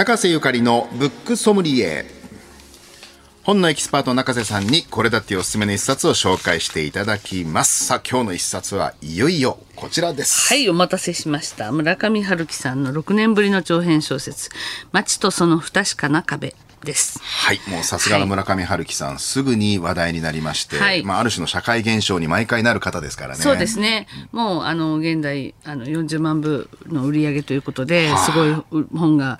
中瀬ゆかりのブックソムリエ。本のエキスパート中瀬さんにこれだっておすすめの一冊を紹介していただきます。さあ今日の一冊はいよいよこちらです。はい、お待たせしました。村上春樹さんの6年ぶりの長編小説、街とその不確かな壁です。はいもうさすがの村上春樹さん、すぐに話題になりまして、はい。まあ、ある種の社会現象に毎回なる方ですからね。そうですね。もう、あの、現代、あの、40万部の売り上げということではあ、すごい本が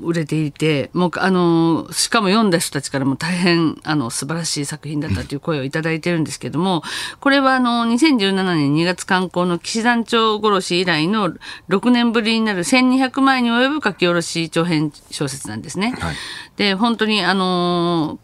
売れていて、もう、あの、しかも読んだ人たちからも大変、あの、素晴らしい作品だったという声をいただいてるんですけども、これは、あの、2017年2月刊行の騎士団長殺し以来の6年ぶりになる1200枚に及ぶ書き下ろし長編小説なんですね。はいで、本当に、あの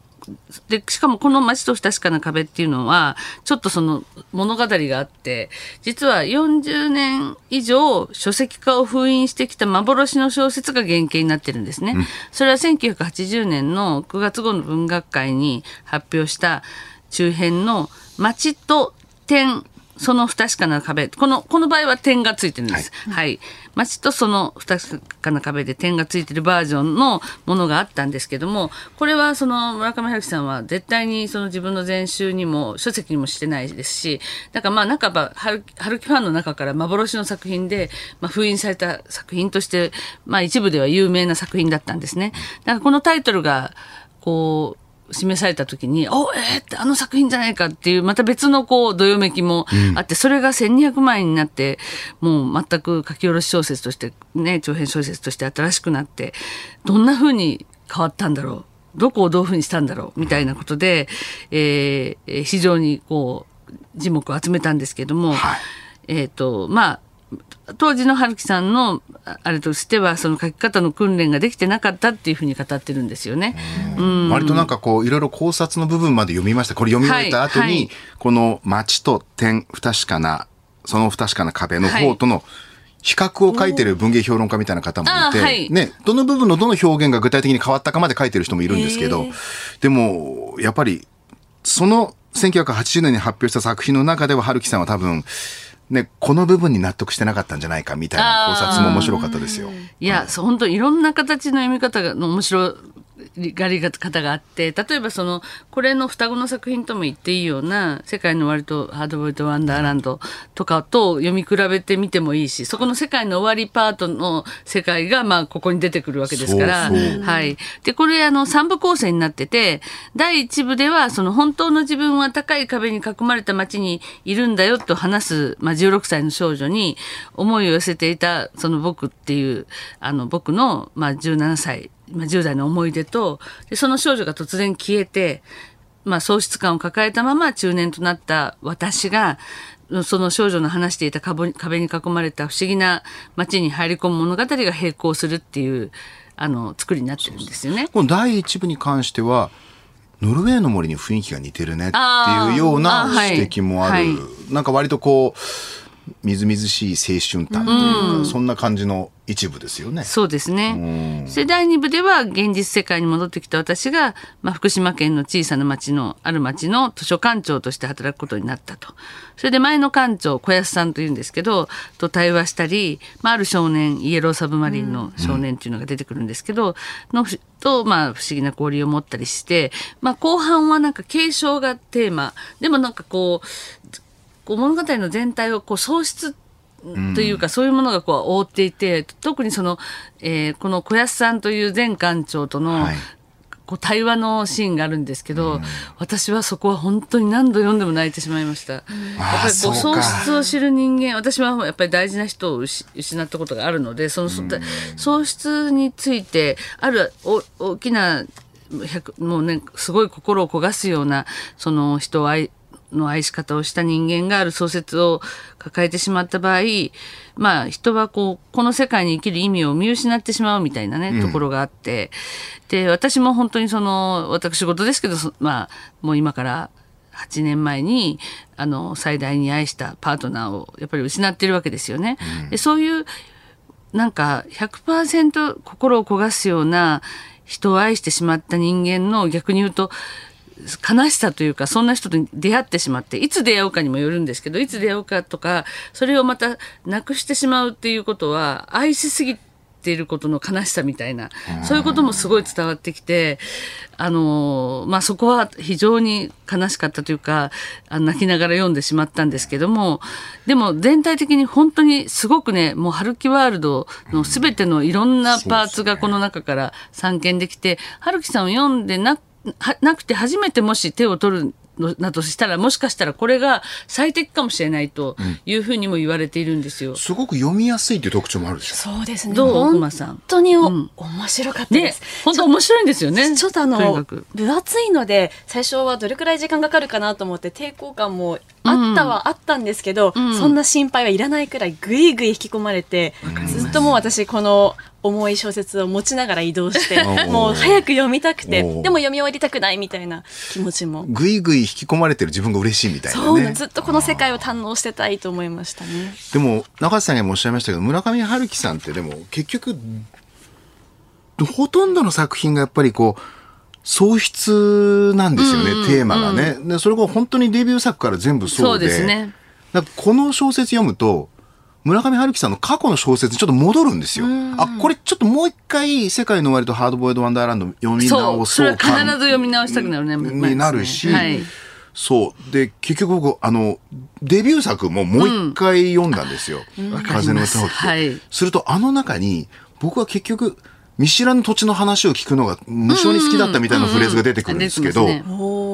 でしかもこの「街と不確かな壁」っていうのはちょっとその物語があって実は40年以上書籍化を封印してきた幻の小説が原型になってるんですね。それは1980年の9月号の文学会に発表した中編の「街と点その不確かな壁。この、この場合は点がついてるんです。はい。街とその不確かな壁で点がついてるバージョンのものがあったんですけども、これはその村上春樹さんは絶対にその自分の全集にも書籍にもしてないですし、だからまあ半ば春春樹ファンの中から幻の作品で、まあ封印された作品として、まあ一部では有名な作品だったんですね。だからこのタイトルが、こう、示された時に、おえー、ってあの作品じゃないかっていう、また別のこう、どよめきもあって、それが1200万円になって、もう全く書き下ろし小説として、ね、長編小説として新しくなって、どんな風に変わったんだろう？どこをどういう風にしたんだろう？みたいなことで、えー、非常にこう、字幕を集めたんですけども、はいえっ、と、まあ、当時の春樹さんのああれとしてはその書き方の訓練ができてなかったっていうふうに語ってるんですよね。割となんかこういろいろ考察の部分まで読みました。これ読み終えた後に、はい。はいこの街と点不確かなその不確かな壁の方との比較を書いてる文芸評論家みたいな方もいて、あはい。ね、どの部分のどの表現が具体的に変わったかまで書いてる人もいるんですけど、でもやっぱりその1980年に発表した作品の中では春樹さんは多分ね、この部分に納得してなかったんじゃないかみたいな考察も面白かったですよ。いや、そう本当いろんな形の読み方が面白がり方があって例えばそのこれの双子の作品とも言っていいような「世界の終わりとハードボイルド・ワンダーランド」とかと読み比べてみてもいいしそこの世界の終わりパートの世界がまあここに出てくるわけですからはい、でこれあの3部構成になってて第1部ではその本当の自分は高い壁に囲まれた街にいるんだよと話す、まあ、16歳の少女に思いを寄せていたその僕っていうあの僕の、まあ、17歳、まあ、10代の思い出とでその少女が突然消えて、まあ、喪失感を抱えたまま中年となった私がその少女の話していた壁に壁に囲まれた不思議な街に入り込む物語が並行するっていうあの作りになってるんですよね。この第一部に関してはノルウェーの森に雰囲気が似てるねっていうような指摘もある、はい。なんか割とこうみずみずしい青春譚というか、そんな感じの一部ですよね。そうですね。それ第2部では現実世界に戻ってきた私が、まあ、福島県の小さな町のある町の図書館長として働くことになったと。それで前の館長小安さんというんですけどと対話したり、まあ、ある少年イエローサブマリンの少年っていうのが出てくるんですけど、のと、まあ、不思議な交流を持ったりして、まあ、後半はなんか継承がテーマでもなんかこうこう物語の全体をこう喪失というか、そういうものがこう覆っていて特にその、えーこの小安さんという前館長との、はい。こう対話のシーンがあるんですけど、私はそこは本当に何度読んでも泣いてしまいました。やっぱりこう喪か。失を知る人間私はやっぱり大事な人を失失ったことがあるのでその、喪失についてあるお大きな100もうねすごい心を焦がすようなその人を愛の愛し方をした人間がある創設を抱えてしまった場合まあ人はこうこの世界に生きる意味を見失ってしまうみたいなね、ところがあって。で私も本当にその私事ですけどそまあもう今から8年前にあの最大に愛したパートナーをやっぱり失っているわけですよね。でそういうなんか100%心を焦がすような人を愛してしまった人間の逆に言うと悲しさというかそんな人と出会ってしまっていつ出会うかにもよるんですけどいつ出会うかとかそれをまたなくしてしまうっていうことは愛しすぎていることの悲しさみたいな、そういうこともすごい伝わってきて、あの、まあ、そこは非常に悲しかったというか、泣きながら読んでしまったんですけども、でも全体的に本当にすごくね、もう春樹ワールドのすべてのいろんなパーツがこの中から散見できて、春樹さんを読んでなはなくて初めてもし手を取るのなとしたらもしかしたらこれが最適かもしれないというふうにも言われているんですよ。すごく読みやすいっていう特徴もあるでしょ。そうですね。どう本当にお、面白かったでねす。、本当面白いんですよね。ちょっとあの分厚いので最初はどれくらい時間かかるかなと思って抵抗感もあったはあったんですけど、そんな心配はいらないくらいぐいぐい引き込まれて、ずっともう私この重い小説を持ちながら移動して ーもう早く読みたくてでも読み終わりたくないみたいな気持ちも。ぐいぐい引き込まれてる自分が嬉しいみたいそうななね。ずっとこの世界を堪能してたいと思いましたね。でも中瀬さんがもおっしゃいましたけど村上春樹さんってでも結局ほとんどの作品がやっぱりこう喪失なんですよね、テーマがね。でそれが本当にデビュー作から全部そうで。そうですね。この小説読むと村上春樹さんの過去の小説にちょっと戻るんですよ。あこれちょっともう一回「世界の終わり」と「ハードボイルド・ワンダーランド」読みそう、直それは必ず読み直したくなるね。になるし、はい。そう。で、結局僕、あの、デビュー作ももう一回読んだんですよ。風の歌をって、はいすると、あの中に、僕は結局、見知らぬ土地の話を聞くのが無性に好きだったみたいなフレーズが出てくるんですけど、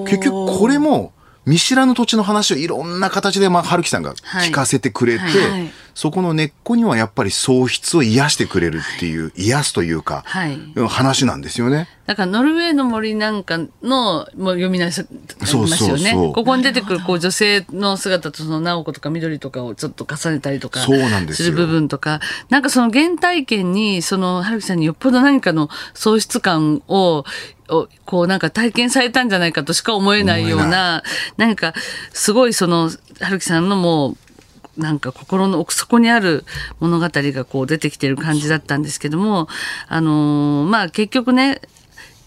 結局これも、見知らぬ土地の話をいろんな形で、まあ、春樹さんが聞かせてくれて、はいはい。そこの根っこにはやっぱり喪失を癒してくれるっていう、癒すというか、はい。話なんですよね。だからノルウェーの森なんかのもう読み直しありますよね。そうそうそう。ここに出てくるこう女性の姿とその直子とか緑とかをちょっと重ねたりとかそうなんでする部分とか、なんかその原体験にその春樹さんによっぽど何かの喪失感ををこうなんか体験されたんじゃないかとしか思えないよう思えな、何かすごいその春樹さんのもうなんか心の奥底にある物語がこう出てきてる感じだったんですけども、あのーまあ結局ね、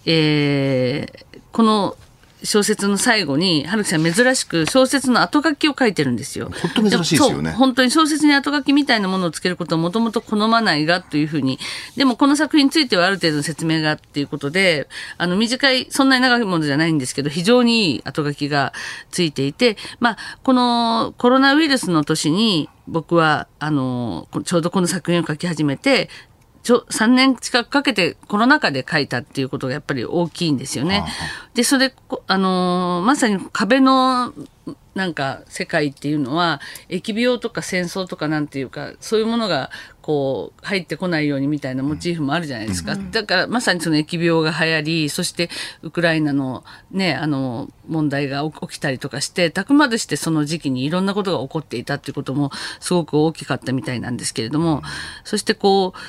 えーこの小説の最後に春樹さん珍しく小説の後書きを書いてるんですよ。本当珍しいですよね本当に小説に後書きみたいなものをつけることはもともと好まないがというふうにでもこの作品についてはある程度の説明がっていうことであの短いそんなに長いものじゃないんですけど非常にいい後書きがついていて、まあ、このコロナウイルスの年に僕はあのこちょうどこの作品を書き始めてちょ3年近くかけてコロナ禍で書いたっていうことがやっぱり大きいんですよね。でそれこあのーまさに壁のなんか世界っていうのは疫病とか戦争とかなんていうかそういうものがこう入ってこないようにみたいなモチーフもあるじゃないですか、だからまさにその疫病が流行りそしてウクライナのねあの問題が起起きたりとかしてたくまでしてその時期にいろんなことが起こっていたっていうこともすごく大きかったみたいなんですけれども、そしてこう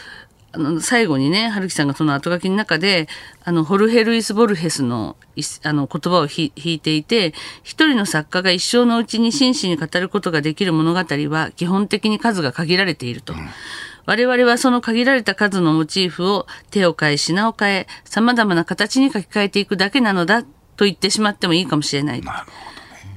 あの最後にね春樹さんがその後書きの中であのホルヘ・ルイス・ボルヘスのいあの言葉をひ引いていて一人の作家が一生のうちに真摯に語ることができる物語は基本的に数が限られていると。我々はその限られた数のモチーフを手を変え品を変え様々な形に書き換えていくだけなのだと言ってしまってもいいかもしれない。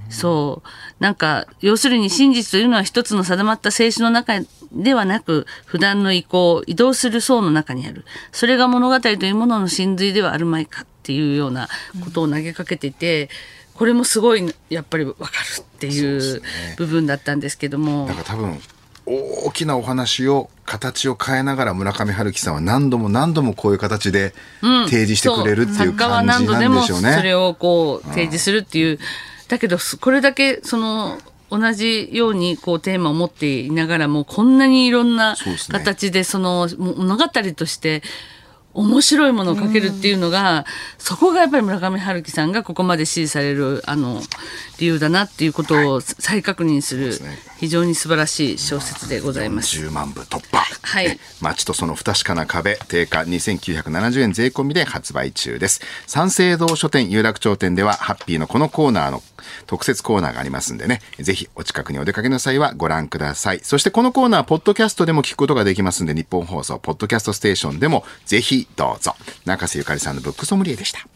そう。なんか、要するに真実というのは一つの定まった静止の中ではなく、普段の移行、移動する層の中にある。それが物語というものの真髄ではあるまいかっていうようなことを投げかけていて、これもすごい、やっぱりわかるっていう部分だったんですけども。だから多分大きなお話を形を変えながら村上春樹さんは何度も何度もこういう形で提示してくれるっていう感じなんでしょうね。それをこう提示するっていう、だけどすこれだけその同じようにこうテーマを持っていながらもこんなにいろんな形でその物語として面白いものを書けるっていうのが、そこがやっぱり村上春樹さんがここまで支持されるあの理由だなっていうことを再確認するね非常に素晴らしい小説でございます。10万部突破。はいえ街とその不確かな壁、定価2970円税込みで発売中です。三省堂書店有楽町店では、ハッピーのこのコーナーの特設コーナーがありますんでね、ぜひお近くにお出かけの際はご覧ください。そしてこのコーナー、ポッドキャストでも聞くことができますんで、日本放送、ポッドキャストステーションでもぜひどうぞ。中瀬ゆかりさんのブックソムリエでした。